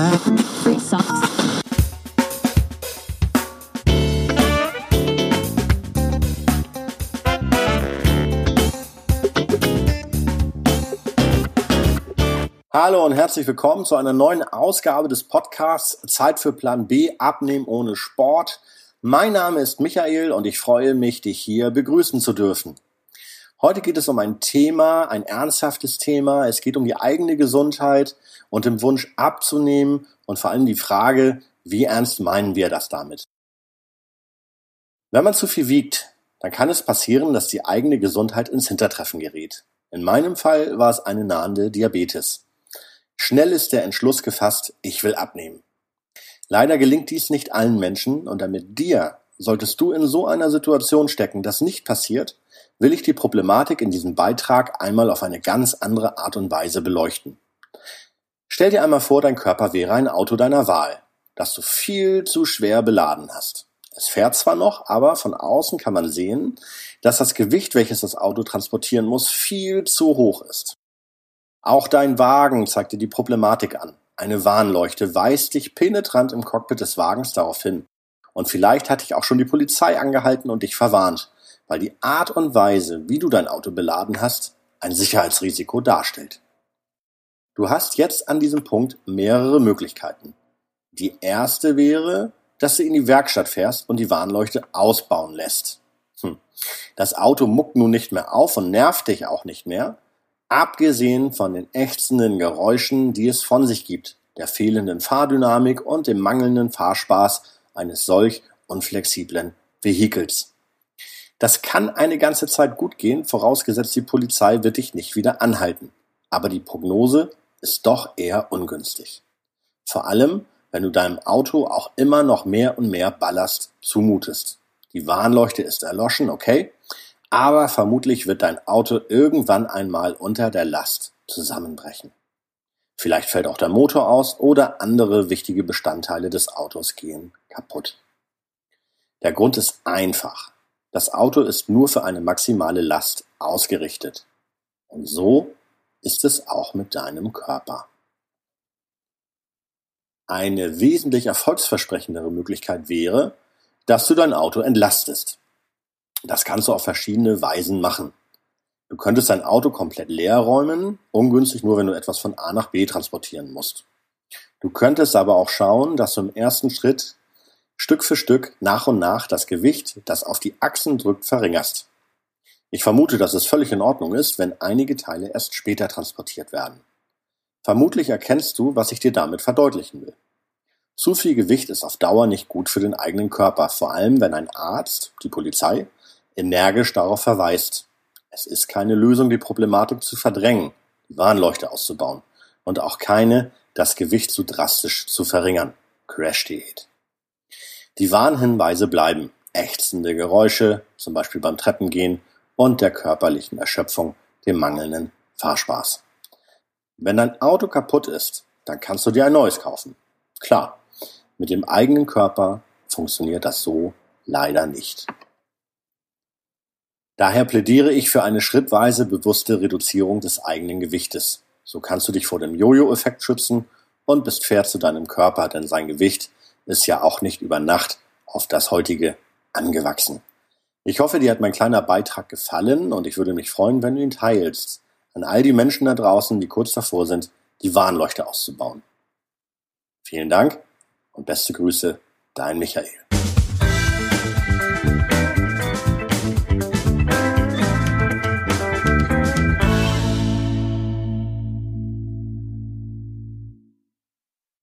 Hallo und herzlich willkommen zu einer neuen Ausgabe des Podcasts Zeit für Plan B Abnehmen ohne Sport. Mein Name ist Michael und ich freue mich, dich hier begrüßen zu dürfen. Heute geht es um ein Thema, ein ernsthaftes Thema. Es geht um die eigene Gesundheit und den Wunsch abzunehmen und vor allem die Frage, wie ernst meinen wir das damit? Wenn man zu viel wiegt, dann kann es passieren, dass die eigene Gesundheit ins Hintertreffen gerät. In meinem Fall war es eine nahende Diabetes. Schnell ist der Entschluss gefasst, ich will abnehmen. Leider gelingt dies nicht allen Menschen und damit dir, solltest du in so einer Situation stecken, das nicht passiert, will ich die Problematik in diesem Beitrag einmal auf eine ganz andere Art und Weise beleuchten. Stell dir einmal vor, dein Körper wäre ein Auto deiner Wahl, das du viel zu schwer beladen hast. Es fährt zwar noch, aber von außen kann man sehen, dass das Gewicht, welches das Auto transportieren muss, viel zu hoch ist. Auch dein Wagen zeigt dir die Problematik an. Eine Warnleuchte weist dich penetrant im Cockpit des Wagens darauf hin. Und vielleicht hat dich auch schon die Polizei angehalten und dich verwarnt weil die Art und Weise, wie du dein Auto beladen hast, ein Sicherheitsrisiko darstellt. Du hast jetzt an diesem Punkt mehrere Möglichkeiten. Die erste wäre, dass du in die Werkstatt fährst und die Warnleuchte ausbauen lässt. Hm. Das Auto muckt nun nicht mehr auf und nervt dich auch nicht mehr, abgesehen von den ächzenden Geräuschen, die es von sich gibt, der fehlenden Fahrdynamik und dem mangelnden Fahrspaß eines solch unflexiblen Vehikels. Das kann eine ganze Zeit gut gehen, vorausgesetzt die Polizei wird dich nicht wieder anhalten. Aber die Prognose ist doch eher ungünstig. Vor allem, wenn du deinem Auto auch immer noch mehr und mehr Ballast zumutest. Die Warnleuchte ist erloschen, okay, aber vermutlich wird dein Auto irgendwann einmal unter der Last zusammenbrechen. Vielleicht fällt auch der Motor aus oder andere wichtige Bestandteile des Autos gehen kaputt. Der Grund ist einfach. Das Auto ist nur für eine maximale Last ausgerichtet. Und so ist es auch mit deinem Körper. Eine wesentlich erfolgsversprechendere Möglichkeit wäre, dass du dein Auto entlastest. Das kannst du auf verschiedene Weisen machen. Du könntest dein Auto komplett leer räumen, ungünstig nur, wenn du etwas von A nach B transportieren musst. Du könntest aber auch schauen, dass du im ersten Schritt Stück für Stück nach und nach das Gewicht, das auf die Achsen drückt, verringerst. Ich vermute, dass es völlig in Ordnung ist, wenn einige Teile erst später transportiert werden. Vermutlich erkennst du, was ich dir damit verdeutlichen will. Zu viel Gewicht ist auf Dauer nicht gut für den eigenen Körper, vor allem wenn ein Arzt, die Polizei, energisch darauf verweist. Es ist keine Lösung, die Problematik zu verdrängen, Warnleuchte auszubauen und auch keine, das Gewicht zu drastisch zu verringern. Crash-Diät. Die Warnhinweise bleiben: ächzende Geräusche, zum Beispiel beim Treppengehen, und der körperlichen Erschöpfung, dem mangelnden Fahrspaß. Wenn dein Auto kaputt ist, dann kannst du dir ein neues kaufen. Klar, mit dem eigenen Körper funktioniert das so leider nicht. Daher plädiere ich für eine schrittweise bewusste Reduzierung des eigenen Gewichtes. So kannst du dich vor dem Jojo-Effekt schützen und bist fair zu deinem Körper, denn sein Gewicht ist ja auch nicht über Nacht auf das heutige angewachsen. Ich hoffe, dir hat mein kleiner Beitrag gefallen und ich würde mich freuen, wenn du ihn teilst. An all die Menschen da draußen, die kurz davor sind, die Warnleuchte auszubauen. Vielen Dank und beste Grüße, dein Michael.